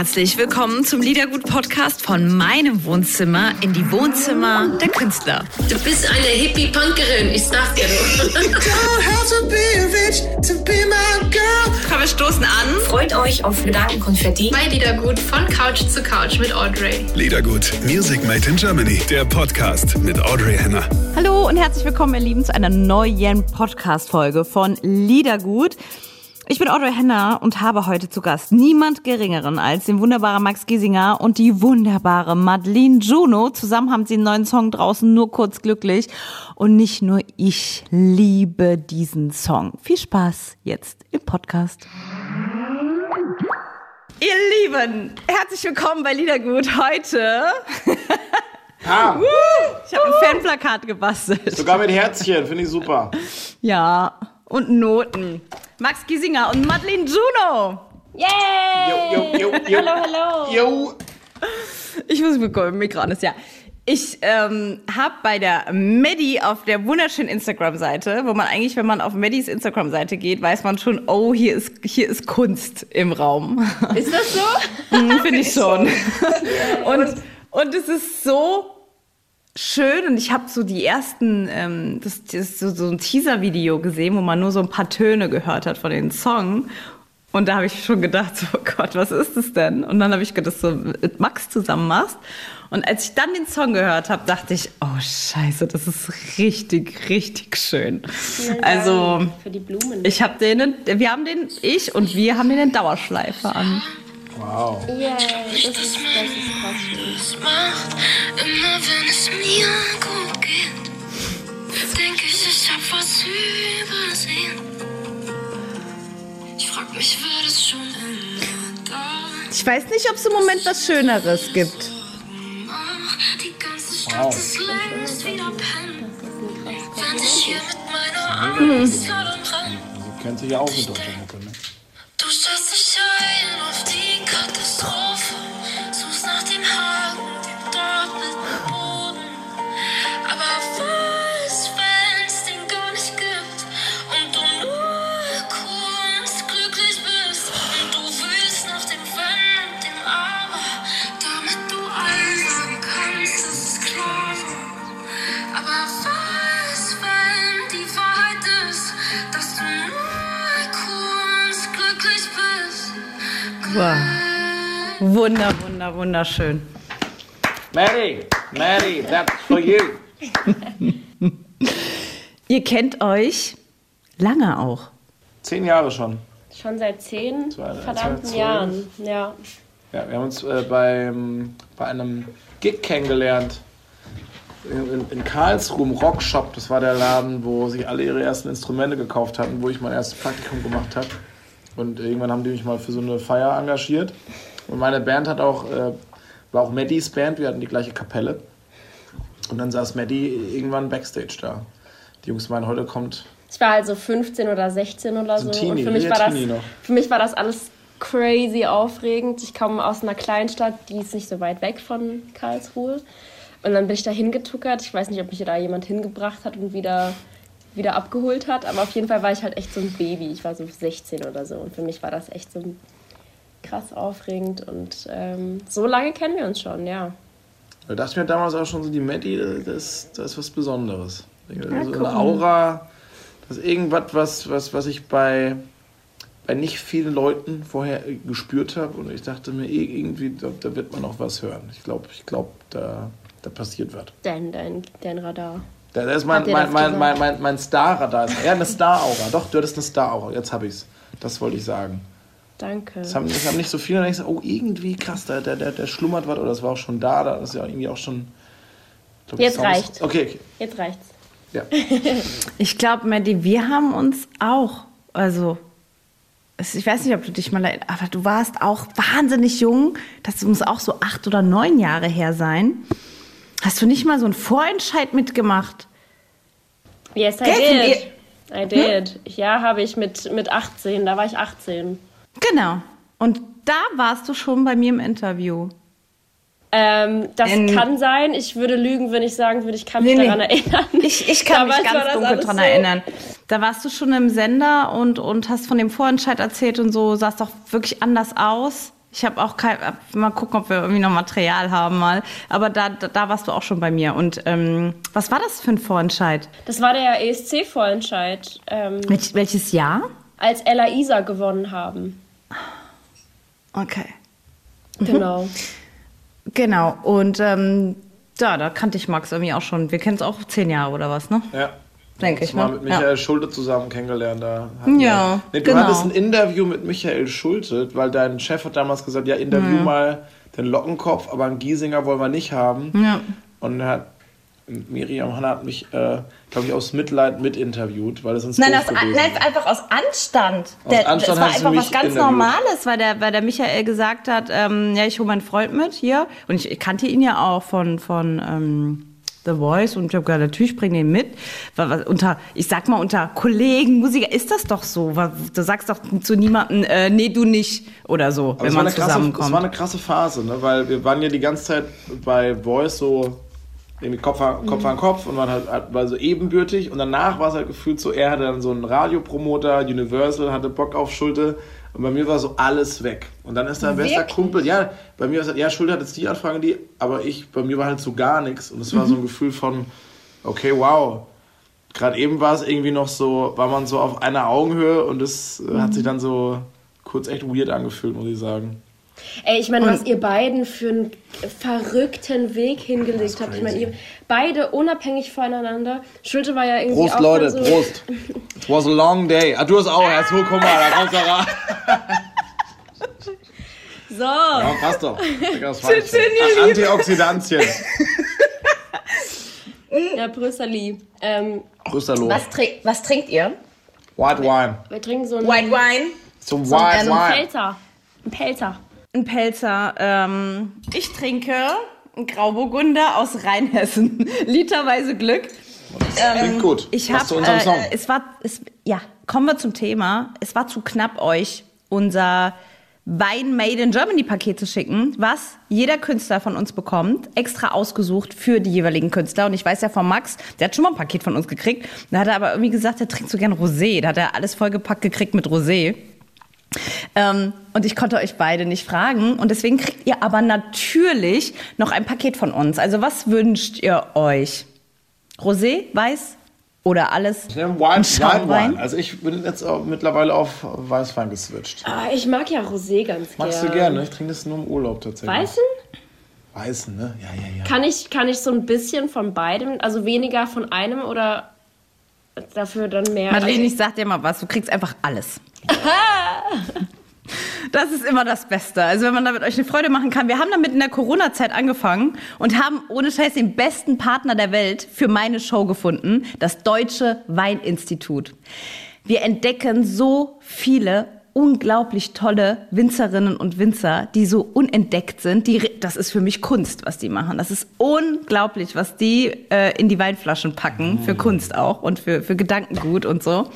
herzlich willkommen zum Liedergut-Podcast von meinem Wohnzimmer in die Wohnzimmer der Künstler. Du bist eine Hippie-Punkerin, ich sag dir Komm, wir stoßen an. Freut euch auf Gedankenkonfetti. Bei Liedergut von Couch zu Couch mit Audrey. Liedergut, Music Made in Germany, der Podcast mit Audrey Henner. Hallo und herzlich willkommen, ihr Lieben, zu einer neuen Podcast-Folge von Liedergut. Ich bin Audrey Henner und habe heute zu Gast niemand Geringeren als den wunderbaren Max Giesinger und die wunderbare Madeleine Juno. Zusammen haben sie einen neuen Song draußen, nur kurz glücklich. Und nicht nur ich liebe diesen Song. Viel Spaß jetzt im Podcast. Ihr Lieben, herzlich willkommen bei Liedergut heute. Ah, Ich habe ein Fanplakat gebastelt. sogar mit Herzchen, finde ich super. Ja, und Noten. Max Giesinger und Madeleine Juno. Jo, jo, jo, jo. Hallo, hallo. Jo. Ich muss bekommen, Mikro ist ja. Ich ähm, habe bei der Medi auf der wunderschönen Instagram-Seite, wo man eigentlich, wenn man auf Medis Instagram-Seite geht, weiß man schon, oh, hier ist, hier ist Kunst im Raum. Ist das so? Mhm, Finde ich schon. Und, und es ist so schön und ich habe so die ersten, ähm, das, das ist so, so ein Teaser-Video gesehen, wo man nur so ein paar Töne gehört hat von den Song. Und da habe ich schon gedacht, so, oh Gott, was ist das denn? Und dann habe ich gedacht, dass du mit Max zusammen machst. Und als ich dann den Song gehört habe, dachte ich, oh Scheiße, das ist richtig, richtig schön. Also, Für die Blumen. ich habe den, wir haben den, ich und wir haben den in Dauerschleife an. Wow. yeah, das ist, das ist krass macht. Immer wenn es mir gut geht, denke ich, ich hab was übersehen. Ich frag mich, war das schon immer da? Ich weiß nicht, ob es im Moment was Schöneres gibt. Die ganze Stadt ist ist wieder pennen. Wenn ich hier mit meiner Angst herumrenn. Sie kennt sich ja auch mit deutscher Mucke, ne? Du stellst dich ein auf die Katastrophe, suchst nach dem Haken, Wunder, wunder, wunderschön. Maddie, Maddie, that's for you. Ihr kennt euch lange auch. Zehn Jahre schon. Schon seit zehn Zwei- verdammten 2012. Jahren. Ja. Ja, wir haben uns äh, beim, bei einem Gig kennengelernt. In, in, in Karlsruhe im Rockshop, das war der Laden, wo sich alle ihre ersten Instrumente gekauft hatten, wo ich mein erstes Praktikum gemacht habe. Und irgendwann haben die mich mal für so eine Feier engagiert. Und meine Band hat auch, äh, war auch Maddys Band, wir hatten die gleiche Kapelle. Und dann saß Maddie irgendwann Backstage da. Die Jungs meinen, heute kommt Ich war also 15 oder 16 oder so. So ein Teenie, und für mich, war das, noch. für mich war das alles crazy aufregend. Ich komme aus einer Kleinstadt, die ist nicht so weit weg von Karlsruhe. Und dann bin ich da hingetuckert. Ich weiß nicht, ob mich da jemand hingebracht hat und wieder, wieder abgeholt hat. Aber auf jeden Fall war ich halt echt so ein Baby. Ich war so 16 oder so. Und für mich war das echt so krass aufregend. Und ähm, so lange kennen wir uns schon, ja. Da dachte ich mir damals auch schon so, die Maddie, das, das ist was Besonderes. so guck eine mal. Aura, das ist irgendwas, was, was, was ich bei, bei nicht vielen Leuten vorher äh, gespürt habe. Und ich dachte mir, eh, irgendwie, da, da wird man auch was hören. Ich glaube, ich glaub, da, da passiert was. Dein, dein, dein Radar. Da, da ist mein, mein, mein, mein, mein, mein Star-Radar. Ja, eine Star-Aura. Doch, du hattest eine Star-Aura. Jetzt habe ich's. Das wollte ich sagen. Danke. Das haben, das haben nicht so viele. Und ich so, oh, irgendwie krass, der, der, der, der schlummert was. Oder das war auch schon da. Da ist ja irgendwie auch schon. glaub Jetzt reicht. Okay, okay. Jetzt reicht's. Ja. Ich glaube, Maddie, wir haben uns auch, also, ich weiß nicht, ob du dich mal erinnerst, aber du warst auch wahnsinnig jung. Das muss auch so acht oder neun Jahre her sein. Hast du nicht mal so einen Vorentscheid mitgemacht? Yes, I Gell, did. I did. Ja, habe ich mit, mit 18. Da war ich 18. Genau. Und da warst du schon bei mir im Interview. Ähm, das In- kann sein. Ich würde lügen, wenn ich sagen würde, ich kann mich Nee, daran erinnern. Ich, ich kann mich Damals ganz dunkel dran so- erinnern. Da warst du schon im Sender und, und hast von dem Vorentscheid erzählt und so, sahst doch wirklich anders aus. Ich habe auch kein, mal gucken, ob wir irgendwie noch Material haben mal. Aber da, da, da warst du auch schon bei mir. Und ähm, was war das für ein Vorentscheid? Das war der ESC-Vorentscheid, ähm, Welch, welches Jahr? Als Ella Isa gewonnen haben. Okay. Genau. Genau. Und ähm, ja, da kannte ich Max irgendwie auch schon. Wir kennen es auch zehn Jahre oder was, ne? Ja. Denke ich, mal ne? mit Michael Ja. Schulte zusammen kennengelernt. Da Ja, wir, nee, du genau. hattest ein Interview mit Michael Schulte, weil dein Chef hat damals gesagt, ja, interview Mhm. mal den Lockenkopf, aber einen Giesinger wollen wir nicht haben. Ja. Und er hat, Miriam Hanna hat mich, äh, glaube ich, aus Mitleid mitinterviewt, weil es uns Nein, das, gewesen nein, einfach aus Anstand. Aus der, Anstand das war einfach was ganz. Normales, weil der, weil der Michael gesagt hat, ähm, ja, ich hole meinen Freund mit hier. Und ich, ich kannte ihn ja auch von, von ähm, The Voice und ich habe gesagt, natürlich bring den mit. Weil, unter, ich sag mal, unter Kollegen, Musiker ist das doch so. Weil Du sagst doch zu niemandem, äh, nee, du nicht oder so, Aber wenn es war, man eine krasse, es zusammenkommt. war eine krasse Phase, ne? weil wir waren ja die ganze Zeit bei Voice so irgendwie Kopf an Kopf, an Kopf und waren halt, halt war so ebenbürtig. Und danach war es halt gefühlt so, er hatte dann so einen Radiopromoter, Universal, hatte Bock auf Schulte. Und bei mir war so alles weg. Und dann ist da ein bester Kumpel, ja, bei mir ist ja, Schulte hat jetzt die Anfrage, die, aber ich, bei mir war halt so gar nichts. Und es war so ein Gefühl von, okay, wow, gerade eben war es irgendwie noch so, war man so auf einer Augenhöhe und es äh, hat sich dann so kurz echt weird angefühlt, muss ich sagen. Ey, ich meine, was ihr beiden für einen verrückten Weg hingelegt habt. Ich meine, ihr beide unabhängig voneinander. Schulte war ja irgendwie Prost, auch Leute, so, Prost. It was a long day. Ah, du hast auch erst. Oh, guck mal, da kommst du rein. so. Ja, passt doch. Weinchen. Ah, Antioxidantien. Ja, Brüsseli. Ähm, Rüsterloh. Was, trink, was trinkt ihr? White Wine. wir trinken so einen, White Wine. Zum so White einen Wine. Pelzer. Ein Pelzer. Ein Pelzer. Ähm, ich trinke einen Grauburgunder aus Rheinhessen. Literweise Glück. Klingt gut. Ich Song. äh, es war, es, ja, kommen wir zum Thema. Es war zu knapp, euch unser Wein Made in Germany Paket zu schicken, was jeder Künstler von uns bekommt, extra ausgesucht für die jeweiligen Künstler. Und ich weiß ja von Max, der hat schon mal ein Paket von uns gekriegt. Da hat er aber irgendwie gesagt, er trinkt so gern Rosé. Da hat er alles vollgepackt gekriegt mit Rosé. Ähm, und ich konnte euch beide nicht fragen. Und deswegen kriegt ihr aber natürlich noch ein Paket von uns. Also was wünscht ihr euch? Rosé, Weiß oder alles? Ich nehme White, White? Wine. Also ich bin jetzt auch mittlerweile auf Weißwein geswitcht. Ah, ich mag ja Rosé ganz Magst gern. du gerne? Ich trinke das nur im Urlaub tatsächlich. Weißen? Weißen, ne? Ja, ja, ja. Kann ich, kann ich so ein bisschen von beidem, also weniger von einem oder dafür dann mehr? Madeleine, ich sag dir mal was, du kriegst einfach alles. Das ist immer das Beste. Also wenn man damit euch eine Freude machen kann. Wir haben damit in der Corona-Zeit angefangen und haben ohne Scheiß den besten Partner der Welt für meine Show gefunden, das Deutsche Weininstitut. Wir entdecken so viele unglaublich tolle Winzerinnen und Winzer, die so unentdeckt sind. Die, das ist für mich Kunst, was die machen. Das ist unglaublich, was die äh, in die Weinflaschen packen, für Kunst auch und für, für Gedankengut und so.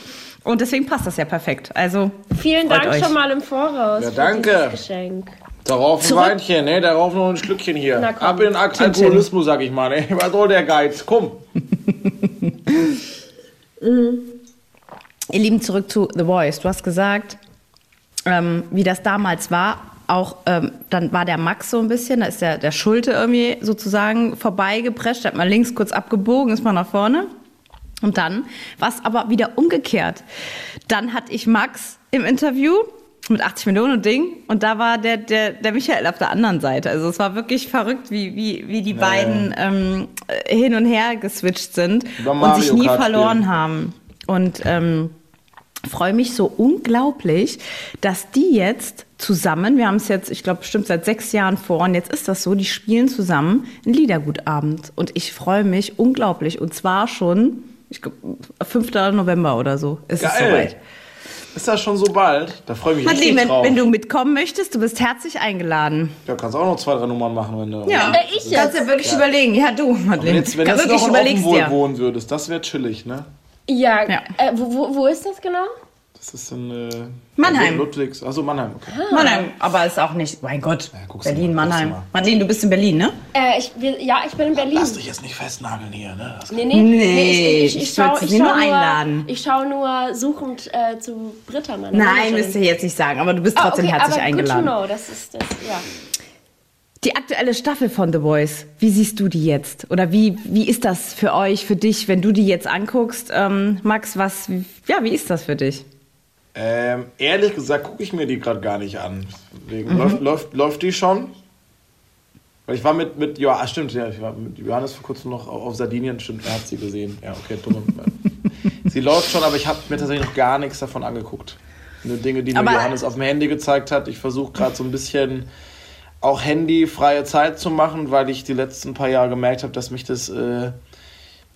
Und deswegen passt das ja perfekt. Also Vielen Dank euch. schon mal im Voraus. Ja, für danke. dieses Geschenk. Darauf ein Zurück- Weinchen, ne? Darauf noch ein Schlückchen hier. Na komm. Ab in den Al chin. Alkoholismus, sag ich mal, ne? Was soll der Geiz? Komm. Ihr Lieben, zurück zu The Voice. Du hast gesagt, ähm, wie das damals war. Auch ähm, dann war der Max so ein bisschen, da ist der, der Schulte irgendwie sozusagen vorbeigeprescht, hat mal links kurz abgebogen, ist mal nach vorne. Und dann war es aber wieder umgekehrt. Dann hatte ich Max im Interview mit 80 Millionen und Ding und da war der, der, der Michael auf der anderen Seite. Also es war wirklich verrückt, wie, wie, wie die beiden ähm, äh, hin und her geswitcht sind und sich nie Kart verloren spielen. haben. Und ähm, freue mich so unglaublich, dass die jetzt zusammen, wir haben es jetzt, ich glaube, bestimmt seit sechs Jahren vor, und jetzt ist das so, die spielen zusammen einen Liedergutabend. Und ich freue mich unglaublich. Und zwar schon, ich glaub, 5. November oder so ist es Geil. soweit. Ist das schon so bald? Da freue ich mich Madeleine, richtig wenn, drauf. wenn du mitkommen möchtest, du bist herzlich eingeladen. ja, kannst auch noch zwei, drei Nummern machen, wenn du. Ja, ich jetzt? kannst ja wirklich überlegen. Ja, du, Wenn Madeleine. jetzt, wenn Kann jetzt wirklich noch in überlegst Offenwohl dir. wohnen würdest, das wäre chillig, ne? Ja, Ja. Äh, wo, wo ist das genau? Das ist in äh, Mannheim. Ludwigs. Achso, Mannheim, okay. Mannheim, aber ist auch nicht, mein Gott, du Berlin, mal, Mannheim. mal. Marlene, du bist in Berlin, ne? Äh, ich, will- ja, ich bin in Berlin. Lass dich jetzt nicht festnageln hier, ne? Das Nee, nee, Nee, ich, ich, ich, ich ich, sie schau nur nur, einladen. ich schaue nur suchend äh, zu Britta, meiner Nein, müsst ihr jetzt nicht sagen, aber du bist Ah, trotzdem okay, herzlich aber eingeladen. Good to know, das ist das, ja. Die aktuelle Staffel von The Voice, wie siehst du die jetzt? Oder wie, wie ist das für euch, für dich, wenn du die jetzt anguckst? Ähm, Max, was, ja, wie ist das für dich? Ähm, ehrlich gesagt gucke ich mir die gerade gar nicht an. Deswegen Mhm. läuft, läuft, läuft die schon? Weil ich war mit, mit ja, ah, stimmt, ja, ich war mit Johannes vor kurzem noch auf Sardinien, stimmt, er hat sie gesehen. Ja, okay, dumme. sie läuft schon, aber ich habe mir tatsächlich noch gar nichts davon angeguckt. Nur Dinge, die mir Aber- Johannes auf dem Handy gezeigt hat. Ich versuche gerade so ein bisschen auch handyfreie Zeit zu machen, weil ich die letzten paar Jahre gemerkt habe, dass mich das, äh,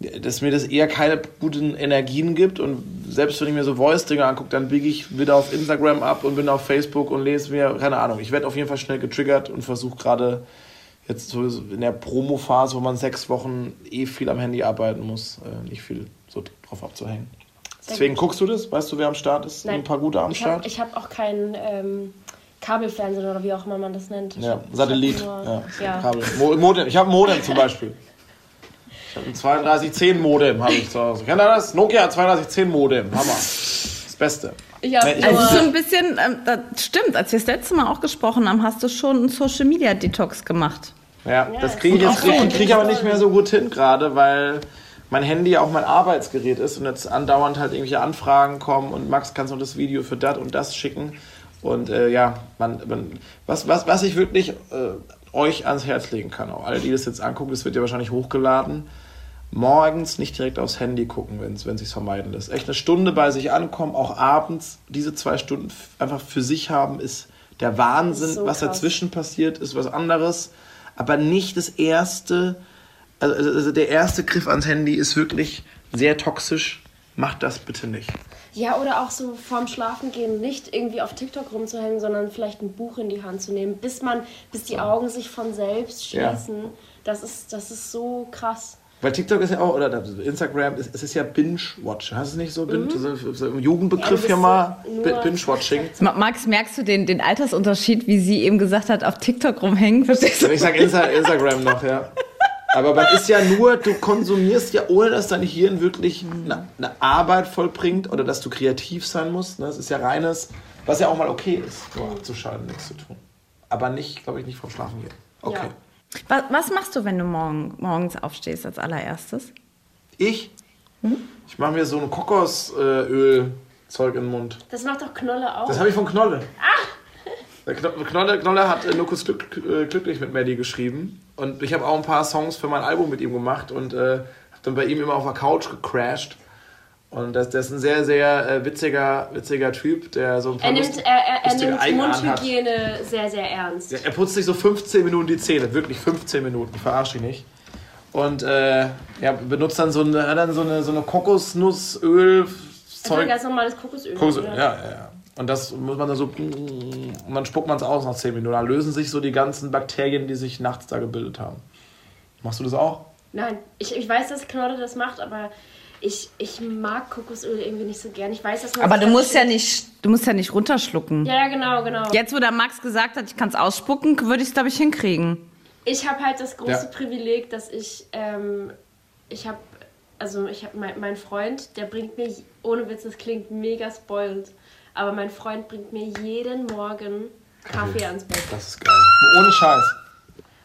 dass mir das eher keine guten Energien gibt. Und selbst wenn ich mir so Voice-Dinge angucke, dann biege ich wieder auf Instagram ab und bin auf Facebook und lese mir, keine Ahnung, ich werde auf jeden Fall schnell getriggert und versuche gerade jetzt so in der Promo-Phase, wo man sechs Wochen eh viel am Handy arbeiten muss, äh, nicht viel so drauf abzuhängen. Deswegen guckst du das? Weißt du, wer am Start ist? Nein. Ein paar gute am Ich habe Start? ich hab auch kein ähm, Kabelfernsehen oder wie auch immer man das nennt. Ja, Satellit. hab Ja, nur- ja. Kabel. Mo Modem. Ich habe Modem zum Beispiel. Ein 3210 Modem habe ich zu Hause. Kennt ihr das? Nokia 3210 Modem. Hammer. Das Beste. Hab Nee, Also so ein bisschen, ähm, das stimmt, als wir das letzte Mal auch gesprochen haben, hast du schon einen Social Media Detox gemacht. Ja, Ja, das kriege ich jetzt krieg, ich aber nicht mehr so gut hin gerade, weil mein Handy auch mein Arbeitsgerät ist und jetzt andauernd halt irgendwelche Anfragen kommen und Max kannst du das Video für das und das schicken. Und äh, ja, man, man, was, was, was ich wirklich äh, euch ans Herz legen kann, auch alle, die das jetzt angucken, das wird ja wahrscheinlich hochgeladen, morgens nicht direkt aufs Handy gucken, wenn es sich vermeiden lässt. Echt eine Stunde bei sich ankommen, auch abends diese zwei Stunden einfach für sich haben, ist der Wahnsinn. so was krass. dazwischen passiert, ist was anderes. Aber nicht das erste, also, also der erste Griff ans Handy ist wirklich sehr toxisch. Macht das bitte nicht. Ja, oder auch so vorm Schlafengehen nicht irgendwie auf TikTok rumzuhängen, sondern vielleicht ein Buch in die Hand zu nehmen, bis man, bis die Augen sich von selbst Ja. schließen. Das ist, das ist so krass. Weil TikTok ist ja auch, oder Instagram, ist, es ist ja Binge-Watch. Hast du es nicht so? Bin, so, so im Jugendbegriff Ja, hier mal. Binge-Watching. Ma- Max, merkst du den, den Altersunterschied, wie sie eben gesagt hat, auf TikTok rumhängen? Verstehst du? Ich sag Insta Instagram noch, ja. Aber man ist ja nur, du konsumierst ja, ohne dass dein Hirn wirklich eine, eine Arbeit vollbringt oder dass du kreativ sein musst. Ne? Das ist ja reines, was ja auch mal okay ist, nur abzuschalten, nichts zu tun. Aber nicht, glaube ich, nicht vom Schlafen gehen. Okay. Ja. Was, was machst du, wenn du morgen, morgens aufstehst als allererstes? Ich? Ich mache mir so ein Kokosöl-Zeug in den Mund. Das macht doch Knolle auch. Das habe ich von Knolle. Kno- Knolle, Knolle hat äh, kurz glück, äh, glücklich mit Maddie geschrieben. Und ich habe auch ein paar Songs für mein Album mit ihm gemacht und äh, habe dann bei ihm immer auf der Couch gecrashed. Und das, das ist ein sehr, sehr äh, witziger, witziger Typ, der so ein paar er nimmt, lust- er, er, er nimmt hat. Mundhygiene sehr, sehr ernst. Ja, er putzt sich so 15 Minuten die Zähne, wirklich 15 Minuten, ich verarsche ihn nicht. Und äh, ja, benutzt dann so eine, dann so eine, so eine Kokosnussöl Zeug. ganz normales Kokosöl. Kokosöl, ja, ja, ja. Und das muss man dann so und dann spuckt man es aus nach 10 Minuten. Dann lösen sich so die ganzen Bakterien, die sich nachts da gebildet haben. Machst du das auch? Nein, ich, ich weiß, dass Knolle das macht, aber ich, ich mag Kokosöl irgendwie nicht so gern. Ich weiß, dass man Aber du musst ja nicht, du musst ja nicht runterschlucken. Ja, ja, genau, genau. Jetzt, wo der Max gesagt hat, ich kann es ausspucken, würde ich es, glaube ich, hinkriegen. Ich habe halt das große Ja. Privileg, dass ich, ähm, ich habe, also ich habe mein, mein Freund, der bringt mir, ohne Witz, das klingt mega spoiled, aber mein Freund bringt mir jeden Morgen Kaffee ans Bett. Das ist geil. Ohne Scheiß.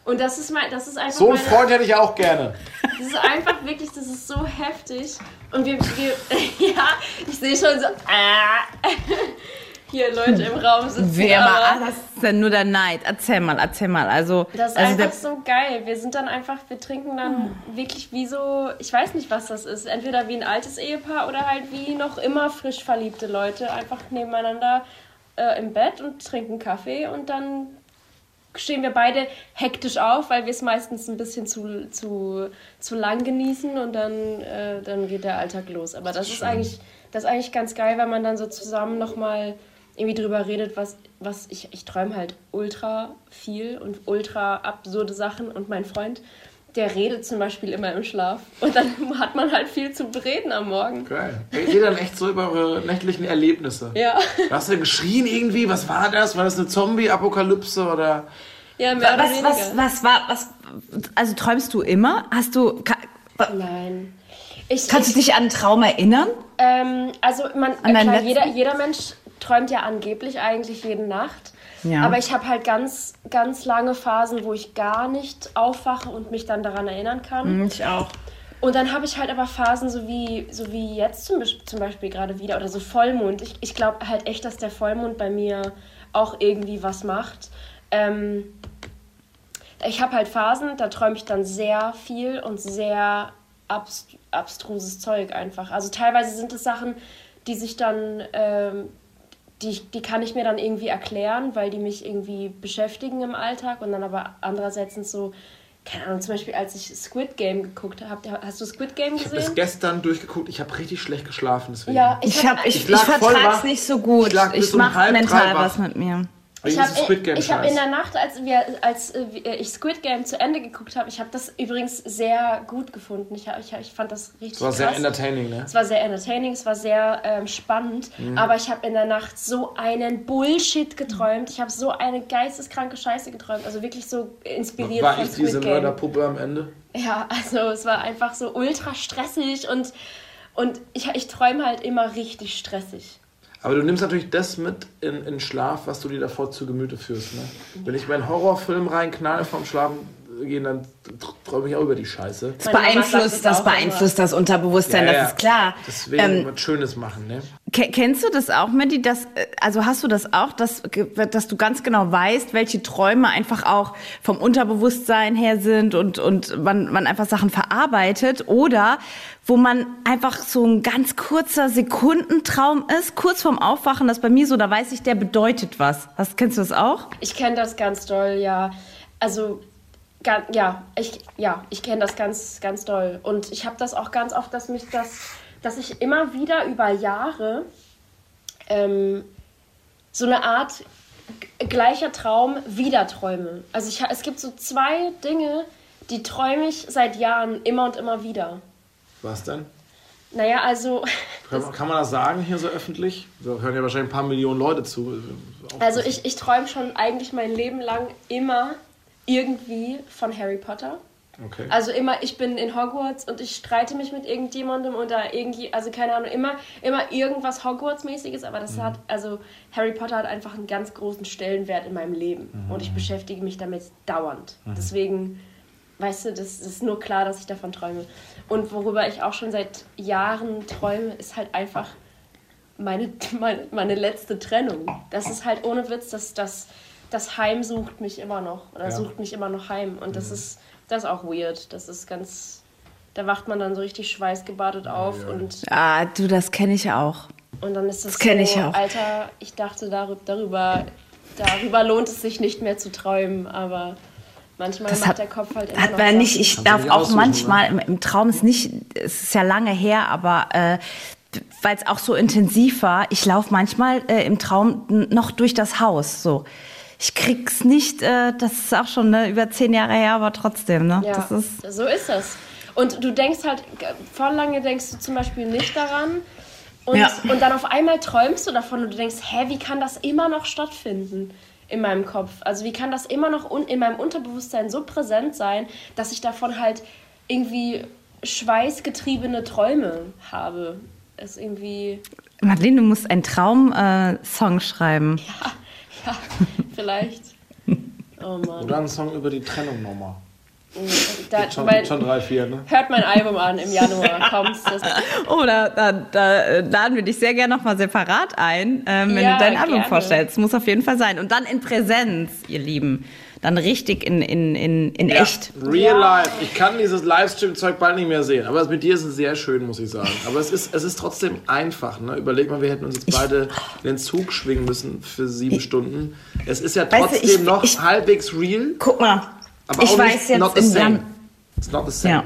Und das ist mein, das ist einfach So einen meine- Freund hätte ich auch gerne. Das ist einfach wirklich, das ist so heftig. Und wir, wir ja, ich sehe schon so, äh, hier Leute im Raum sitzen. Wer mal, ah, das ist dann nur der Neid. Erzähl mal, erzähl mal. Also, das ist also einfach der, so geil. Wir sind dann einfach, wir trinken dann wirklich wie so, ich weiß nicht, was das ist. Entweder wie ein altes Ehepaar oder halt wie noch immer frisch verliebte Leute. Einfach nebeneinander äh, im Bett und trinken Kaffee und dann stehen wir beide hektisch auf, weil wir es meistens ein bisschen zu, zu, zu lang genießen und dann, äh, dann geht der Alltag los. Aber das ist eigentlich, das ist eigentlich ganz geil, weil man dann so zusammen nochmal irgendwie drüber redet, was, was ich, ich träume halt ultra viel und ultra absurde Sachen und mein Freund, der redet zum Beispiel immer im Schlaf. Und dann hat man halt viel zu reden am Morgen. Geil. Redet ihr dann echt so über eure nächtlichen Erlebnisse? Ja, Hast du geschrien irgendwie? Was war das? War das eine Zombie-Apokalypse oder? ja mehr oder Was, weniger. was, was war, was, also träumst du immer? Hast du, ka, Nein. Ich, kannst ich, du dich an einen Traum erinnern? Ähm, also man, An klar, jeder, jeder Mensch träumt ja angeblich eigentlich jede Nacht. Ja. Aber ich habe halt ganz, ganz lange Phasen, wo ich gar nicht aufwache und mich dann daran erinnern kann. Ich auch. Und dann habe ich halt aber Phasen, so wie, so wie jetzt zum, zum Beispiel gerade wieder, oder so Vollmond. Ich, ich glaube halt echt, dass der Vollmond bei mir auch irgendwie was macht. Ähm, ich habe halt Phasen, da träume ich dann sehr viel und sehr abst abstruses Zeug einfach. Also teilweise sind es Sachen, die sich dann, ähm, die, ich- die kann ich mir dann irgendwie erklären, weil die mich irgendwie beschäftigen im Alltag und dann aber andererseits sind so, keine Ahnung, zum Beispiel als ich Squid Game geguckt habe, hast du Squid Game Ich habe das gesehen? gestern durchgeguckt. Ich habe richtig schlecht geschlafen. Deswegen. Ja, Ich, hab- ich, Ich ich, voll vertrag's wach. nicht so gut. Ich Ich um mach halb drei mental was mit mir. Ich habe ich hab in der Nacht, als, wir, als äh, ich Squid Game zu Ende geguckt habe, ich habe das übrigens sehr gut gefunden. Ich, hab- ich, ich fand das richtig Das war sehr krass. entertaining, ne? Es war sehr entertaining, es war sehr ähm, spannend, Mhm. aber ich habe in der Nacht so einen Bullshit geträumt. Ich habe so eine geisteskranke Scheiße geträumt. Also wirklich so inspiriert War von ich diese Squid Game. Mörderpuppe am Ende? Ja, also es war einfach so ultra stressig und, und ich, ich träume halt immer richtig stressig. Aber du nimmst natürlich das mit in, in Schlaf, was du dir davor zu Gemüte führst. Ne? Wenn ich meinen Horrorfilm reinknall vorm Schlafen gehen, dann tr- träume ich auch über die Scheiße. Das beeinflusst, das beeinflusst das Unterbewusstsein, Ja, ja. das ist klar. Deswegen Ähm, was Schönes machen, ne? ke- kennst du das auch, Matti? Dass, äh, also hast du das auch, dass, dass du ganz genau weißt, welche Träume einfach auch vom Unterbewusstsein her sind und, und man, man einfach Sachen verarbeitet oder wo man einfach so ein ganz kurzer Sekundentraum ist, kurz vorm Aufwachen, das ist bei mir so, da weiß ich, der bedeutet was. Hast, kennst du das auch? Ich kenne das ganz doll, ja. Also, ja, ich, ja, ich kenne das ganz, ganz doll. Und ich habe das auch ganz oft, dass mich das, dass ich immer wieder über Jahre ähm, so eine Art gleicher Traum wieder träume. Also ich, es gibt so zwei Dinge, die träume ich seit Jahren immer und immer wieder. Was denn? Naja, also, Kann, man- kann man das sagen hier so öffentlich? Da hören ja wahrscheinlich ein paar Millionen Leute zu. also ich, ich träume schon eigentlich mein Leben lang immer irgendwie von Harry Potter. Okay. Also immer, ich bin in Hogwarts und ich streite mich mit irgendjemandem oder irgendwie, also keine Ahnung, immer, immer irgendwas Hogwarts-mäßiges, aber das hat, also Harry Potter hat einfach einen ganz großen Stellenwert in meinem Leben und ich beschäftige mich damit dauernd. Deswegen, weißt du, das, das ist nur klar, dass ich davon träume. Und worüber ich auch schon seit Jahren träume, ist halt einfach meine, meine, meine letzte Trennung. Das ist halt ohne Witz, dass das, das Heim sucht mich immer noch oder Ja. sucht mich immer noch heim. Und das ist das ist auch weird. Das ist ganz. Da wacht man dann so richtig schweißgebadet auf und, Ah, du, das kenne ich auch. und dann ist das, Das kenn so, ich auch. Alter, ich dachte darüber, darüber, darüber lohnt es sich nicht mehr zu träumen, aber manchmal Das macht hat, der Kopf halt immer hat noch man nicht, ich darf auch manchmal, im, im Traum ist nicht, es ist ja lange her, aber äh, weil es auch so intensiv war, ich laufe manchmal äh, im Traum noch durch das Haus, so. Ich krieg's nicht, äh, das ist auch schon ne, über zehn Jahre her, aber trotzdem, ne? Ja, Das ist, so ist das. Und du denkst halt, voll lange denkst du zum Beispiel nicht daran. Und, Ja. und dann auf einmal träumst du davon und du denkst, hä, wie kann das immer noch stattfinden in meinem Kopf? Also wie kann das immer noch un in meinem Unterbewusstsein so präsent sein, dass ich davon halt irgendwie schweißgetriebene Träume habe? ist irgendwie, Madeleine, du musst einen Traum-Song äh, schreiben. ja, vielleicht. Oh Mann. Oder ein Song über die Trennung nochmal. Da, Schon, mein, schon drei, vier, ne? hört mein Album an im Januar. Kommst das. Oh, da, da, da äh, laden wir dich sehr gerne nochmal separat ein, ähm, wenn Ja, du dein Album gerne. vorstellst. Muss auf jeden Fall sein. Und dann in Präsenz, ihr Lieben. Dann richtig in, in, in, in echt. Real Ja. life. Ich kann dieses Livestream-Zeug bald nicht mehr sehen. Aber mit dir ist es sehr schön, muss ich sagen. Aber es ist, es ist trotzdem einfach. Ne? Überleg mal, wir hätten uns jetzt beide in den Zug schwingen müssen für sieben Stunden. Es ist ja Weißt du, trotzdem ich- noch ich- halbwegs real. Guck mal. Aber ich auch weiß nicht, jetzt not the same. It's not the same. Ja.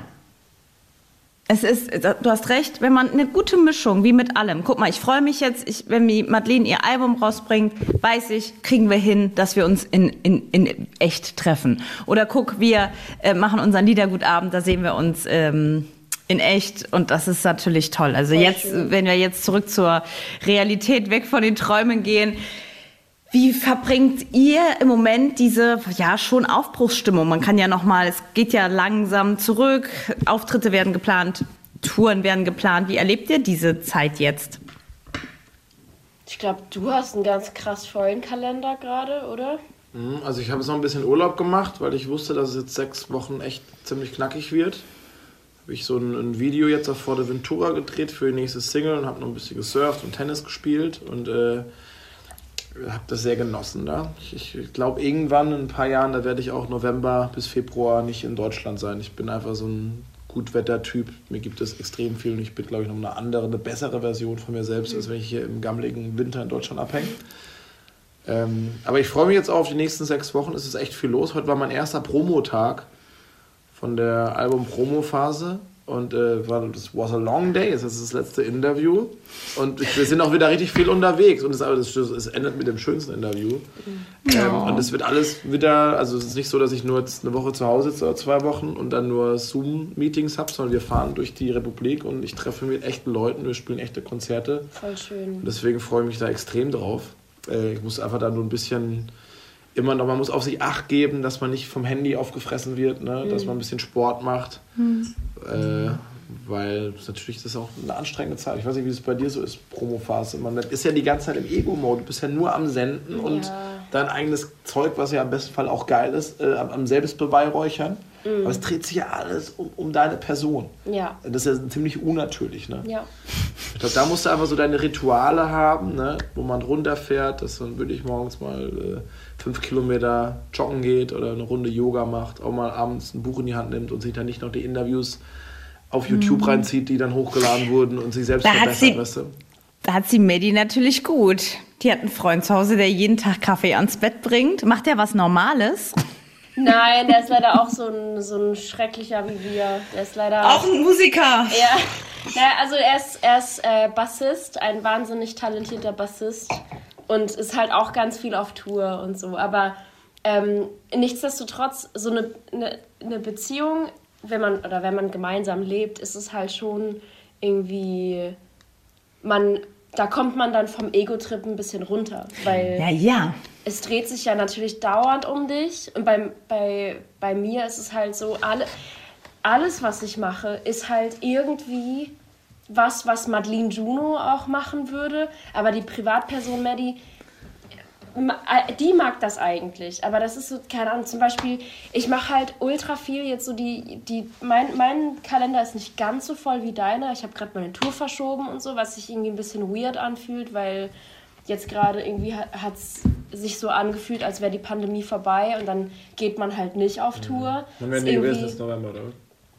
Es ist, du hast recht, wenn man eine gute Mischung, wie mit allem. Guck mal, ich freue mich jetzt, ich, wenn die Madeleine ihr Album rausbringt, weiß ich, kriegen wir hin, dass wir uns in, in, in echt treffen. Oder guck, wir äh, machen unseren Liedergutabend, da sehen wir uns ähm, in echt und das ist natürlich toll. Also Voll jetzt, schön. wenn wir jetzt zurück zur Realität, weg von den Träumen gehen, wie verbringt ihr im Moment diese ja schon Aufbruchsstimmung? Man kann ja noch mal, es geht ja langsam zurück, Auftritte werden geplant, Touren werden geplant. Wie erlebt ihr diese Zeit jetzt? Ich glaube, du hast einen ganz krass vollen Kalender gerade, oder? Mhm, Also ich habe jetzt noch ein bisschen Urlaub gemacht, weil ich wusste, dass es jetzt sechs Wochen echt ziemlich knackig wird. Habe ich so ein, ein Video jetzt auf Forteventura gedreht für die nächste Single und habe noch ein bisschen gesurft und Tennis gespielt und äh, habe das sehr genossen da. Ich, ich glaube irgendwann in ein paar Jahren, da werde ich auch November bis Februar nicht in Deutschland sein. Ich bin einfach so ein Gutwettertyp. Mir gibt es extrem viel und ich bin, glaube ich, noch eine andere, eine bessere Version von mir selbst, als wenn ich hier im gammeligen Winter in Deutschland abhänge. Ähm, aber ich freue mich jetzt auch auf die nächsten sechs Wochen. Es ist echt viel los. Heute war mein erster Promotag von der Album-Promo-Phase. Und äh, war, das was a long day. Das ist das letzte Interview. Und wir sind auch wieder richtig viel unterwegs. Und es, das, es endet mit dem schönsten Interview. Ähm, und es wird alles wieder, also es ist nicht so, dass ich nur jetzt eine Woche zu Hause sitze oder zwei Wochen und dann nur Zoom-Meetings habe, sondern wir fahren durch die Republik und ich treffe mit echten Leuten, wir spielen echte Konzerte. Voll schön. Und deswegen freue ich mich da extrem drauf. Äh, ich muss einfach da nur ein bisschen immer noch, man muss auf sich Acht geben, dass man nicht vom Handy aufgefressen wird, ne? dass man ein bisschen Sport macht. Äh, weil natürlich das auch eine anstrengende Zeit. Ich weiß nicht, wie es bei dir so ist, Promophase. Man ist ja die ganze Zeit im Ego-Mode. Du bist ja nur am Senden und Ja. dein eigenes Zeug, was ja im besten Fall auch geil ist, äh, am am Selbstbeweihräuchern. Aber es dreht sich ja alles um, um deine Person. Ja. Das ist ja ziemlich unnatürlich. Ne? Ja. Ich glaube, da musst du einfach so deine Rituale haben, ne? wo man runterfährt, dass man wirklich morgens mal äh, fünf Kilometer joggen geht oder eine Runde Yoga macht, auch mal abends ein Buch in die Hand nimmt und sich dann nicht noch die Interviews auf YouTube reinzieht, die dann hochgeladen wurden und sich selbst Da hat verbessert, sie- weißt du? Da hat sie Medi natürlich gut. Die hat einen Freund zu Hause, der jeden Tag Kaffee ans Bett bringt. Macht der was Normales? Nein, der ist leider auch so ein, so ein schrecklicher wie wir. Der ist leider. ein Musiker. Ja. ja also er ist, er ist äh, Bassist, ein wahnsinnig talentierter Bassist und ist halt auch ganz viel auf Tour und so. Aber ähm, nichtsdestotrotz, so eine, eine, eine Beziehung, wenn man oder wenn man gemeinsam lebt, ist es halt schon irgendwie man da kommt man dann vom Ego-Trip ein bisschen runter, weil Ja, ja. Es dreht sich ja natürlich dauernd um dich. Und bei, bei, bei mir ist es halt so, alle, alles, was ich mache, ist halt irgendwie was, was Madeline Juno auch machen würde. Aber die Privatperson Maddie, ma- äh, die mag das eigentlich. Aber das ist so, keine Ahnung, zum Beispiel, ich mache halt ultra viel jetzt so die, die mein, mein Kalender ist nicht ganz so voll wie deiner. Ich habe gerade meine Tour verschoben und so, was sich irgendwie ein bisschen weird anfühlt, weil jetzt gerade irgendwie hat es sich so angefühlt, als wäre die Pandemie vorbei und dann geht man halt nicht auf Tour. Wann werden die gewesen? ist November, oder?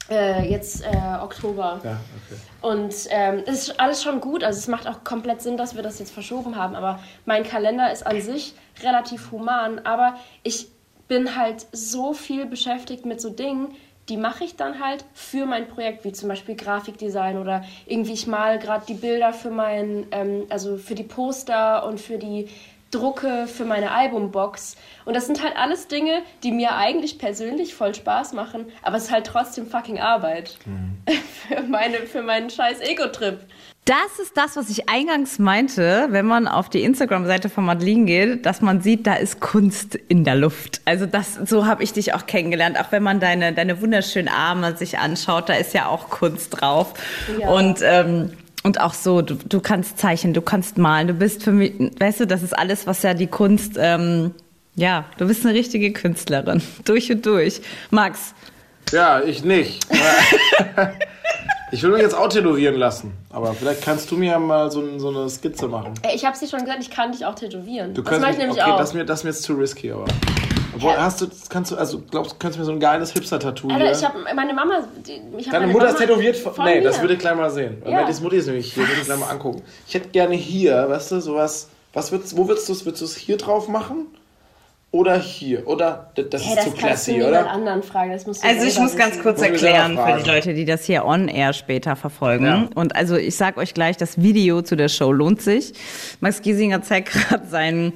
äh, jetzt äh, Oktober. Ja, okay. Und ähm, es ist alles schon gut. Also es macht auch komplett Sinn, dass wir das jetzt verschoben haben. Aber mein Kalender ist an sich relativ human. Aber ich bin halt so viel beschäftigt mit so Dingen, die mache ich dann halt für mein Projekt, wie zum Beispiel Grafikdesign oder irgendwie ich mal gerade die Bilder für mein, ähm, also für die Poster und für die Drucke für meine Albumbox. Und das sind halt alles Dinge, die mir eigentlich persönlich voll Spaß machen, aber es ist halt trotzdem fucking Arbeit. für, meine, für meinen scheiß Ego-Trip. Das ist das, was ich eingangs meinte, wenn man auf die Instagram-Seite von Madeline geht, dass man sieht, da ist Kunst in der Luft. Also das, so habe ich dich auch kennengelernt. Auch wenn man deine, deine wunderschönen Arme sich anschaut, da ist ja auch Kunst drauf. Ja. Und, ähm, und auch so, du, du kannst zeichnen, du kannst malen, du bist für mich, weißt du, das ist alles, was ja die Kunst, ähm, ja, du bist eine richtige Künstlerin. Durch und durch. Max, Ja, ich nicht. ich will mich jetzt auch tätowieren lassen. Aber vielleicht kannst du mir ja mal so, so eine Skizze machen. Ey, Ich hab's dir schon gesagt, ich kann dich auch tätowieren. Du das mache ich nämlich okay, auch. das ist mir, das ist mir jetzt zu risky, aber. Obwohl, hast du, kannst du, also glaubst du, kannst du mir so ein geiles Hipster-Tattoo Alter, ich habe meine Mama. Die, Deine meine Mutter Mama ist tätowiert von. von Nee, das mir. würde ich gleich mal sehen. Ja. Maddys Mutter ist nämlich hier, würde ich gleich mal angucken. Ich hätte gerne hier, weißt du, sowas. Was würdest, wo würdest du es? Würdest du es hier drauf machen? Oder hier? Oder das, Hey, ist das zu classy, oder? anderen fragen. Das musst du Also ich muss ganz wissen. kurz mich selber erklären für die Leute, die das hier on air später verfolgen. Ja. Und also ich sag euch gleich, das Video zu der Show lohnt sich. Max Giesinger zeigt gerade seinen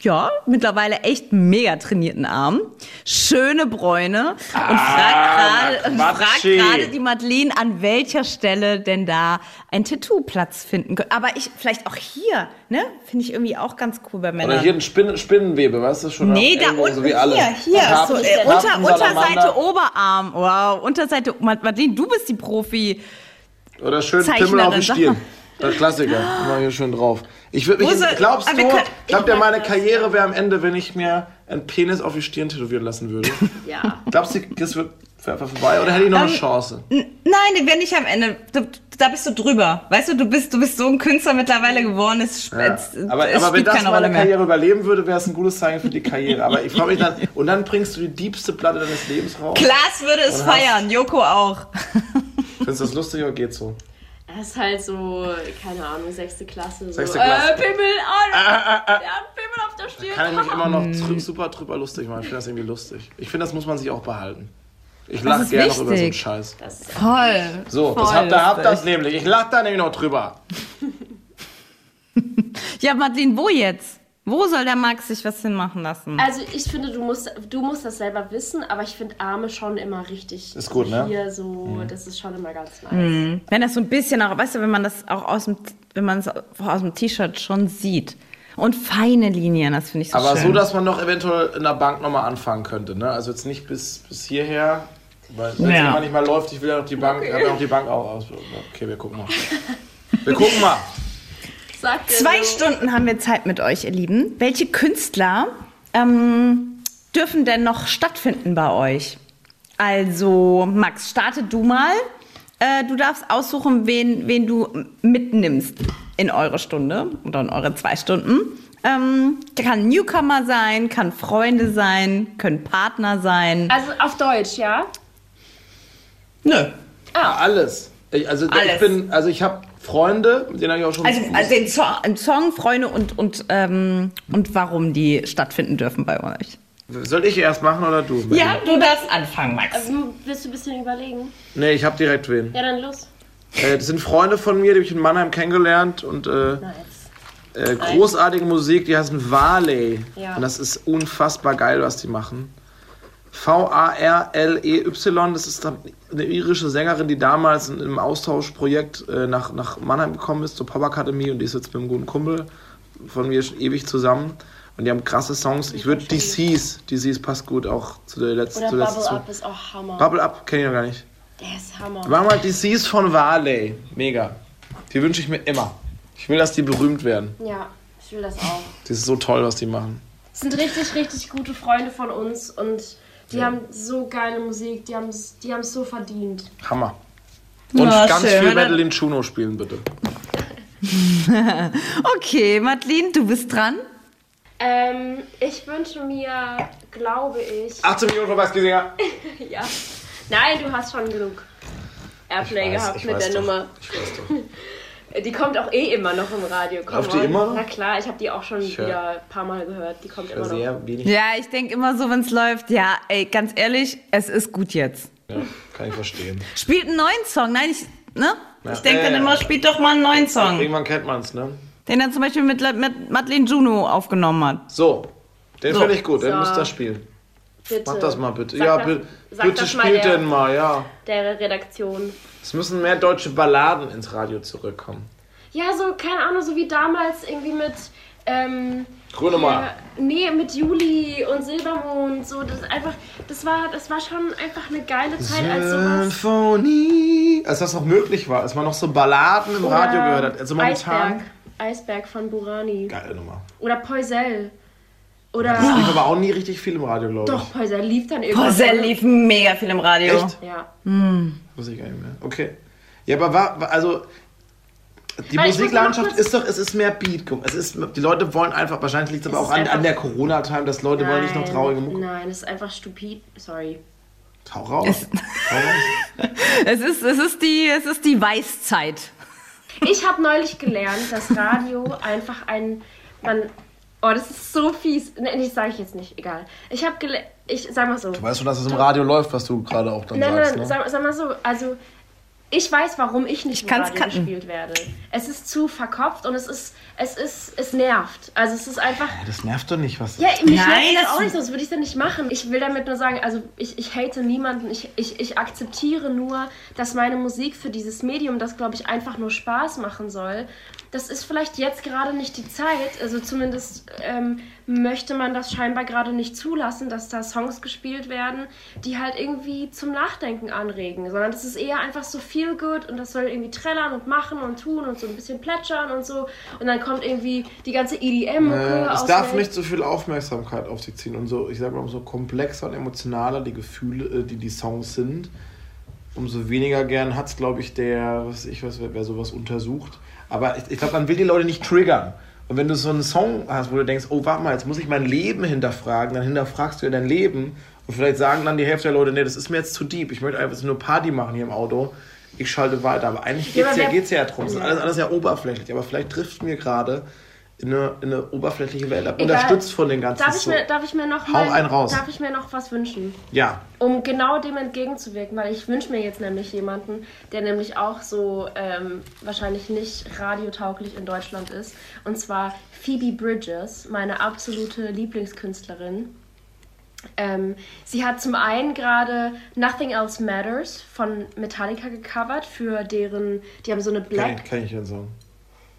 ja, mittlerweile echt mega trainierten Arm, schöne Bräune und fragt gerade fragt gerade die Madeleine, an welcher Stelle denn da ein Tattoo Platz finden könnte. Aber ich, vielleicht auch hier, ne? Finde ich irgendwie auch ganz cool bei Männern. Oder hier ein Spinnen, Spinnenwebe, weißt du schon? Nee, da unten, so wie alle. hier, hier, Karpfen- so, äh, unter. Unterseite Oberarm. Wow, Unterseite, Mad- Madeleine, du bist die Profi. Oder schön Pimmel auf die sag Stirn. Der Klassiker. Immer hier schön drauf. Ich würde mich. Er? Glaubst Ah, du, können- glaubt ihr, meine Karriere wäre am Ende, wenn ich mir einen Penis auf die Stirn tätowieren lassen würde? Ja. Glaubst du, das wird einfach vorbei? Oder hätte ich noch eine Ähm, Chance? Nein, werden nicht am Ende. Du, da bist du drüber. Weißt du, du bist, du bist so ein Künstler mittlerweile geworden. Es, Ja. es, Aber, es aber wenn das meine Rolle mehr. Karriere überleben würde, wäre es ein gutes Zeichen für die Karriere. Aber ich frage mich dann, und dann bringst du die diebste Platte deines Lebens raus. Klaas würde es feiern, Joko auch. Findest du das lustig oder geht so? Das ist halt so, keine Ahnung, sechste Klasse. So, Sechste Klasse. Äh, Pimmel, oh, der hat Pimmel auf der Stirn. Kann ich mich immer noch drü super drüber lustig machen. Ich finde das irgendwie lustig. Ich finde, das muss man sich auch behalten. Ich lache gerne noch über so einen. Scheiß. Das ist Voll. So, das Voll habt, da habt das nämlich. Ich lache da nämlich noch drüber. Ja, Madeleine, wo jetzt? Wo soll der Max sich was hinmachen lassen? Also ich finde, du musst, du musst das selber wissen, aber ich finde Arme schon immer richtig. Ist gut, ne? Hier so, das ist schon immer ganz nice. Mhm. Wenn das so ein bisschen auch, weißt du, wenn man das auch aus dem, wenn man es aus dem T-Shirt schon sieht. Und feine Linien, das finde ich so Aber schön. so, dass man noch eventuell in der Bank nochmal anfangen könnte. Ne? Also jetzt nicht bis, bis hierher. Weil wenn es Ja. immer nicht mal läuft, ich will ja noch die Bank, ich habe ja noch die Bank auch aus. Okay, wir gucken mal. Wir gucken mal. Sag Zwei so, Stunden haben wir Zeit mit euch, ihr Lieben. Welche Künstler ähm, dürfen denn noch stattfinden bei euch? Also, Max, starte du mal. Äh, du darfst aussuchen, wen, wen du mitnimmst in eure Stunde oder in eure zwei Stunden. Ähm, der kann Newcomer sein, kann Freunde sein, können Partner sein. Also auf Deutsch, ja? Nö. Alles. Ich, also ich Alles. bin, also ich habe Freunde, mit denen habe ich auch schon. Also, also den Song, einen Song, Freunde und, und, ähm, und warum die stattfinden dürfen bei euch. Soll ich erst machen oder du? Ja, du darfst anfangen, Max. Also, willst du ein bisschen überlegen? Nee, ich habe direkt wen. Ja, dann los. Äh, das sind Freunde von mir, die habe ich in Mannheim kennengelernt und äh, Nice. äh, großartige Musik, die heißen Varley. Ja. Und das ist unfassbar geil, was die machen. V-A-R-L-E-Y, das ist eine irische Sängerin, die damals in einem Austauschprojekt äh, nach, nach Mannheim gekommen ist, zur Pop Akademie und die ist jetzt mit einem guten Kumpel von mir schon ewig zusammen. Und die haben krasse Songs. Ich würde DC's, DC's passt gut auch zu der letzten. Oder Bubble Up ist auch Hammer. Bubble Up kenne ich noch gar nicht. Der ist Hammer. Machen wir DC's von Varley. Mega. Die wünsche ich mir immer. Ich will, dass die berühmt werden. Ja, ich will das auch. Das ist so toll, was die machen. Das sind richtig, richtig gute Freunde von uns und die haben so geile Musik, die haben es die haben's so verdient. Hammer. Und Ja, ganz schön. viel Madeline Chuno spielen, bitte. Okay, Madeline, du bist dran. Ähm, ich wünsche mir, glaube ich. 18 Millionen von Weißgesinger. Ja. Nein, du hast schon genug Airplay gehabt mit der doch. Nummer. Ich weiß doch. Die kommt auch eh immer noch im Radio. Läuft die immer noch? Na klar, ich habe die auch schon hör- wieder ein paar Mal gehört. Die kommt immer noch. Sehr wenig. Ja, ich denke immer so, wenn es läuft, ja, ey, ganz ehrlich, es ist gut jetzt. Ja, kann ich verstehen. Spielt einen neuen Song. Nein, ich, ne? Ja. Ich denke dann immer, spielt doch mal einen neuen Song. Irgendwann kennt man es, ne? Den er zum Beispiel mit, mit Madeleine Juno aufgenommen hat. So. Den So. finde ich gut, den So. müsst ihr spielen. Bitte. Mach das mal bitte. Sag ja, das, bitte, bitte spielt der, den mal, ja. der Redaktion. Es müssen mehr deutsche Balladen ins Radio zurückkommen. Ja, so, keine Ahnung, so wie damals irgendwie mit. Ähm, Grönemeyer. ja, nee, mit Juli und Silbermond. So, das einfach. Das war, das war schon einfach eine geile Zeit, als sowas. Symphonie. Als das noch möglich war, als man noch so Balladen im Radio Oder gehört hat. Also momentan. Eisberg. Eisberg von Burani. Geile Nummer. Oder Poisel. Oder. Das lief aber auch nie richtig viel im Radio, glaube ich. Doch, Poisel lief dann irgendwann. Porcel lief mega viel im Radio. Echt? Ja. Muss ich gar nicht mehr. Okay. Ja, aber war, war- also die noch Musiklandschaft ist doch, es ist mehr Beat. Guck, Es ist, die Leute wollen einfach, wahrscheinlich liegt es aber Es auch ist an, an der Corona-Time, dass Leute wollen nicht noch traurige Mucke. Nein, das ist einfach stupid. Sorry. Hau raus. Hau raus. Es ist, es ist die, es ist die Weißzeit. Ich habe neulich gelernt, dass Radio einfach ein. Man, Oh, das ist so fies. Nee, das sage ich jetzt nicht. Egal. Ich habe gele... Ich sag mal so. Du weißt schon, dass es im Radio läuft, was du gerade auch dann Nein, sagst, nein, ne? sag, sag mal so, also ich weiß, warum ich nicht Ich im Radio cutten. gespielt werde. Es ist zu verkopft und es ist, es ist, es nervt. Also es ist einfach. Das nervt doch nicht, was Ja, mich Nein, nervt das das- auch nicht, sonst würde ich ja nicht machen. Ich will damit nur sagen, also ich, ich hate niemanden, ich, ich, ich akzeptiere nur, dass meine Musik für dieses Medium, das glaube ich einfach nur Spaß machen soll, das ist vielleicht jetzt gerade nicht die Zeit, also zumindest ähm, möchte man das scheinbar gerade nicht zulassen, dass da Songs gespielt werden, die halt irgendwie zum Nachdenken anregen, sondern das ist eher einfach so viel gut und das soll irgendwie trällern und machen und tun und so ein bisschen plätschern und so. Und dann kommt irgendwie die ganze EDM-Mucke Äh, es darf nicht so viel Aufmerksamkeit auf sich ziehen und so, ich sag mal, umso komplexer und emotionaler die Gefühle, äh, die die Songs sind, umso weniger gern hat es, glaube ich, der, was weiß ich was, wer, wer sowas untersucht. Aber ich, ich glaube, man will die Leute nicht triggern. Und wenn du so einen Song hast, wo du denkst, oh, warte mal, jetzt muss ich mein Leben hinterfragen, dann hinterfragst du ja dein Leben. Und vielleicht sagen dann die Hälfte der Leute, nee, das ist mir jetzt zu deep. Ich möchte einfach nur Party machen hier im Auto. Ich schalte weiter. Aber eigentlich Ja, geht es ja, wer- geht's ja darum. Es ist Ja. alles, alles ja oberflächlich. Aber vielleicht trifft mir gerade in eine, in eine oberflächliche Welt ab. Egal. Unterstützt von den ganzen Darf ich, so. mir, darf ich mir noch Hau mal, einen raus. Darf ich mir noch was wünschen? Ja, Um genau dem entgegenzuwirken, weil ich wünsche mir jetzt nämlich jemanden, der nämlich auch so ähm, wahrscheinlich nicht radiotauglich in Deutschland ist. Und zwar Phoebe Bridges, meine absolute Lieblingskünstlerin. Ähm, sie hat zum einen gerade Nothing Else Matters von Metallica gecovert für deren, die haben so eine kann Black ich, kann ich ja sagen.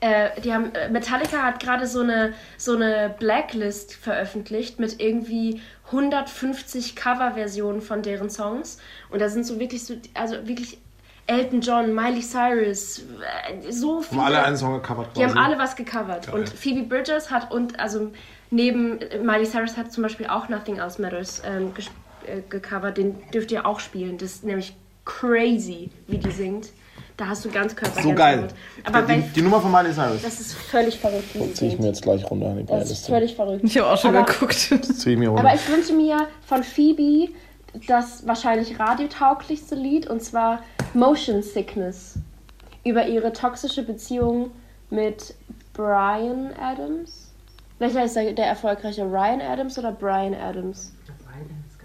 Äh, die haben, äh, Metallica hat gerade so eine, so eine Blacklist veröffentlicht mit irgendwie 150 Coverversionen von deren Songs. Und da sind so wirklich so, also wirklich Elton John, Miley Cyrus, äh, so Haben viele. alle einen Song gecovert Die haben alle was gecovert. Geil. Und Phoebe Bridges hat und also neben äh, Miley Cyrus hat zum Beispiel auch Nothing Else Matters ähm, äh, gecovert. Den dürft ihr auch spielen. Das ist nämlich crazy, wie die singt. Da hast du ganz Körper. So geil. Aber die, die Nummer von Miley Cyrus. das ist völlig verrückt, sie Ziehe ich mir jetzt gleich runter. Die Das ist völlig verrückt. Ich habe auch schon aber, geguckt. Zieh ich mir runter. Aber ich wünsche mir von Phoebe das wahrscheinlich radiotauglichste Lied und zwar Motion Sickness über ihre toxische Beziehung mit Brian Adams. Welcher ist der, der erfolgreiche? Ryan Adams oder Brian Adams?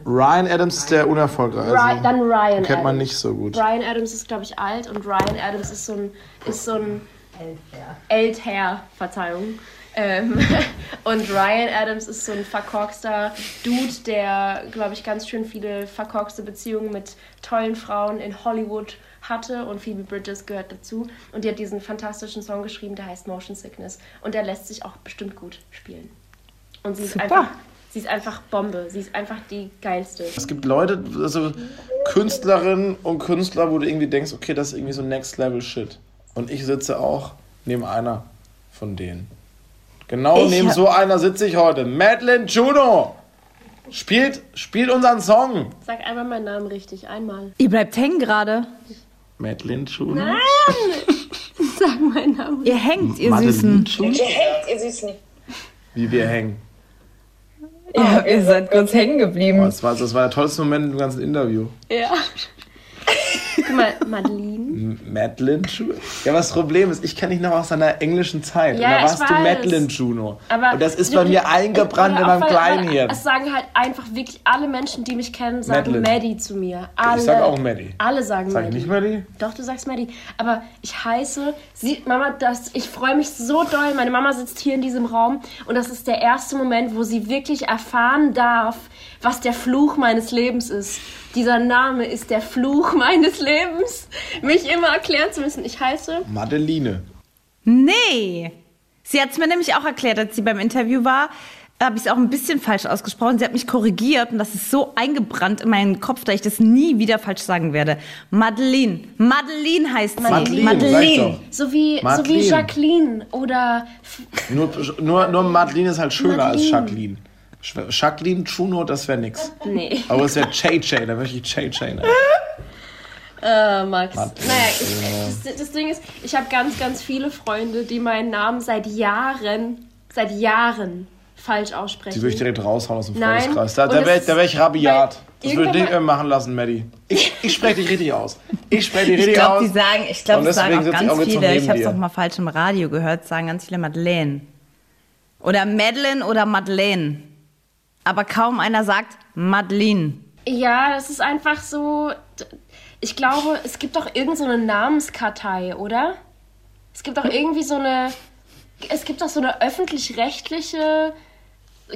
Ryan Adams ist der unerfolgreiche. Ry- Also, dann Ryan kennt man Adams. nicht so gut. Brian Adams ist, glaube ich, alt und Ryan Adams ist so ein, ist so ein älter, Verzeihung. Ähm, und Ryan Adams ist so ein verkorkster Dude, der, glaube ich, ganz schön viele verkorkste Beziehungen mit tollen Frauen in Hollywood hatte und Phoebe Bridges gehört dazu. Und die hat diesen fantastischen Song geschrieben, der heißt Motion Sickness. Und der lässt sich auch bestimmt gut spielen. Und sie ist Super. einfach, sie ist einfach Bombe. Sie ist einfach die geilste. Es gibt Leute, also Künstlerinnen und Künstler, wo du irgendwie denkst, okay, das ist irgendwie so Next Level Shit. Und ich sitze auch neben einer von denen. Genau Ich neben so einer sitze ich heute. Madeline Juno spielt, spielt unseren Song. Sag einmal meinen Namen richtig, einmal. Ihr bleibt hängen gerade. Madeline Juno. Sag meinen Namen. Ihr hängt, ihr Madeline Süßen. Juno. ihr Süßen. Wie wir hängen. Ja, ihr seid kurz hängen Oh, geblieben. das, war, das war der tollste Moment im ganzen Interview. Ja. Guck mal, Madeline. Madeline Juno. Ja, was das Problem ist, ich kenne dich noch aus deiner englischen Zeit. Ja, und da ich warst du. Madeline Juno. Aber und das ist bei mir eingebrannt in meinem weil- kleinen weil Hirn. Es sagen halt einfach wirklich alle Menschen, die mich kennen, sagen Madeline. Maddie zu mir. Alle, Ich sag auch Maddie. Alle sagen Sag ich Maddie. nicht Maddie? Doch, du sagst Maddie. Aber ich heiße, sie, Mama, das, ich freue mich so doll. Meine Mama sitzt hier in diesem Raum und das ist der erste Moment, wo sie wirklich erfahren darf, was der Fluch meines Lebens ist. Dieser Name ist der Fluch meines Lebens. Mich immer erklären zu müssen. Ich heiße Madeline. Nee. Sie hat es mir nämlich auch erklärt, als sie beim Interview war, habe ich es auch ein bisschen falsch ausgesprochen. Sie hat mich korrigiert und das ist so eingebrannt in meinen Kopf, dass ich das nie wieder falsch sagen werde. Madeleine. Madeleine heißt sie. Madeleine, sag ich Madeleine. doch. so wie, so wie. Jacqueline oder Nur, nur, nur Madeline ist halt schöner als Madeline. Jacqueline. Jacqueline Juno, das wäre nix. Nee. Aber es wäre JJ, da möchte ich JJ nennen. Äh, Max. Naja, ich, das, das Ding ist, ich habe ganz, ganz viele Freunde, die meinen Namen seit Jahren, seit Jahren falsch aussprechen. Die würde ich direkt raushauen aus dem Nein. Freundeskreis. Da, da wäre wär ich rabiat. Das würde ich mehr machen lassen, Maddie. Ich, ich spreche dich richtig aus. Ich spreche dich Ich richtig glaube, aus. die sagen, ich glaube, das sagen auch ich ganz viele. Ich habe es auch mal falsch im Radio gehört, sagen ganz viele Madeleine. Oder Madeline oder Madeleine. Aber kaum einer sagt Madeline. Ja, das ist einfach so. Ich glaube, es gibt doch irgendeine so Namenskartei, oder? Es gibt doch irgendwie so eine. Es gibt doch so eine öffentlich-rechtliche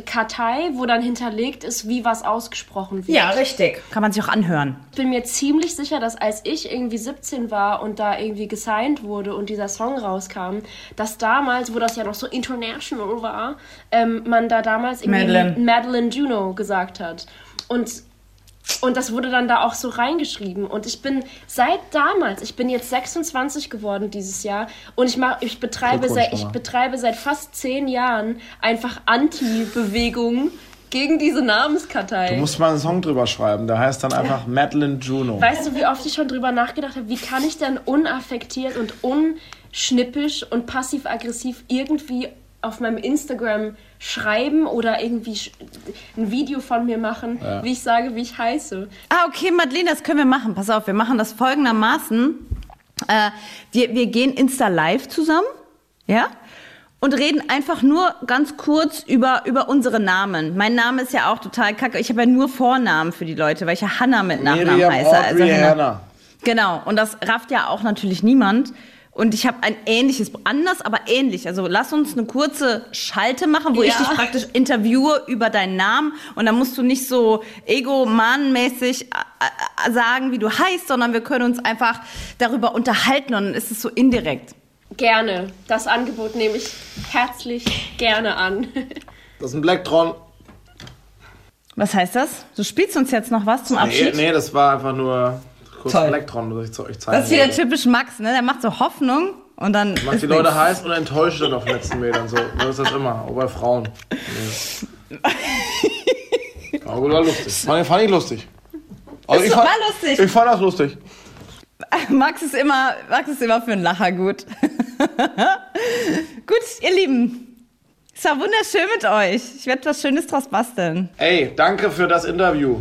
Kartei, wo dann hinterlegt ist, wie was ausgesprochen wird. richtig. Kann man sich auch anhören. Ich bin mir ziemlich sicher, dass als ich irgendwie 17 war und da irgendwie gesigned wurde und dieser Song rauskam, dass damals, wo das ja noch so international war, ähm, man da damals irgendwie Madeline. Madeline Juno gesagt hat. Und, und das wurde dann da auch so reingeschrieben. Und ich bin seit damals, ich bin jetzt 26 geworden dieses Jahr und ich, mach, ich, betreibe, seit, ich betreibe seit fast zehn Jahren einfach Anti-Bewegungen gegen diese Namenskartei. Du musst mal einen Song drüber schreiben, der heißt dann einfach Madeline Juno. Weißt du, wie oft ich schon drüber nachgedacht habe, wie kann ich denn unaffektiert und unschnippisch und passiv-aggressiv irgendwie auf meinem Instagram schreiben oder irgendwie sch- ein Video von mir machen, wie ich sage, wie ich heiße. Ah, okay, Madeleine, das können wir machen. Pass auf, wir machen das folgendermaßen. Äh, wir, wir gehen Insta Live zusammen, ja? Und reden einfach nur ganz kurz über, über unsere Namen. Mein Name ist ja auch total kacke. Ich habe ja nur Vornamen für die Leute, weil ich ja Hannah mit Nachnamen Miriam heiße. Also Audrey Hannah. Hannah. Genau, und das rafft ja auch natürlich niemand. Und ich habe ein ähnliches, anders, aber ähnlich. Also lass uns eine kurze Schalte machen, wo ich Ja. dich praktisch interviewe über deinen Namen. Und dann musst du nicht so egomanmäßig äh, äh, sagen, wie du heißt, sondern wir können uns einfach darüber unterhalten und dann ist es so indirekt. Gerne. Das Angebot nehme ich herzlich gerne an. Das ist ein Blacktron. Was heißt das? Du spielst uns jetzt noch was zum Nee, Abschied? nee, das war einfach nur kurz Toll. Blacktron, das ich zu euch zeigen Das ist wieder typisch Max, ne? Der macht so Hoffnung und dann. Macht die Leute nix. heiß und enttäuscht dann auf den letzten Metern. So, so ist das immer, auch bei Frauen. Nee. Aber gut, war lustig. Fand, fand ich lustig. Also ich war fand, lustig. Ich fand das lustig. Max ist immer, Max ist immer für einen Lacher gut. gut, ihr Lieben. Es war wunderschön mit euch. Ich werde was Schönes draus basteln. Ey, danke für das Interview.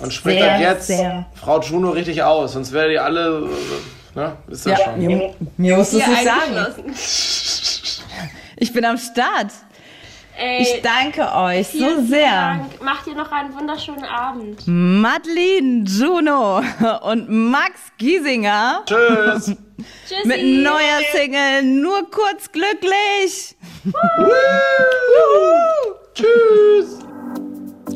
Und spricht Sehr, ab jetzt sehr. Frau Juno richtig aus, sonst werdet ihr alle, ne, wisst ihr schon. mir, mir musst du es nicht sagen. Ich bin am Start. Ey, Ich danke euch so sehr. Dank. Macht ihr noch einen wunderschönen Abend. Madeline Juno und Max Giesinger Tschüss. Tschüssi. mit neuer Single Nur kurz glücklich. Tschüss.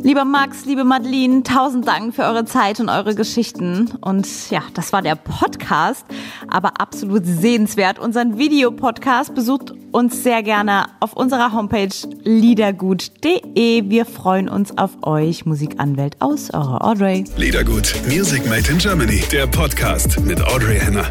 Lieber Max, liebe Madeline, tausend Dank für eure Zeit und eure Geschichten. Und ja, das war der Podcast, aber absolut sehenswert. Unseren Videopodcast besucht uns sehr gerne auf unserer Homepage liedergut.de. Wir freuen uns auf euch. Musikanwält aus, eure Audrey. Liedergut, Music Made in Germany, der Podcast mit Audrey Henner.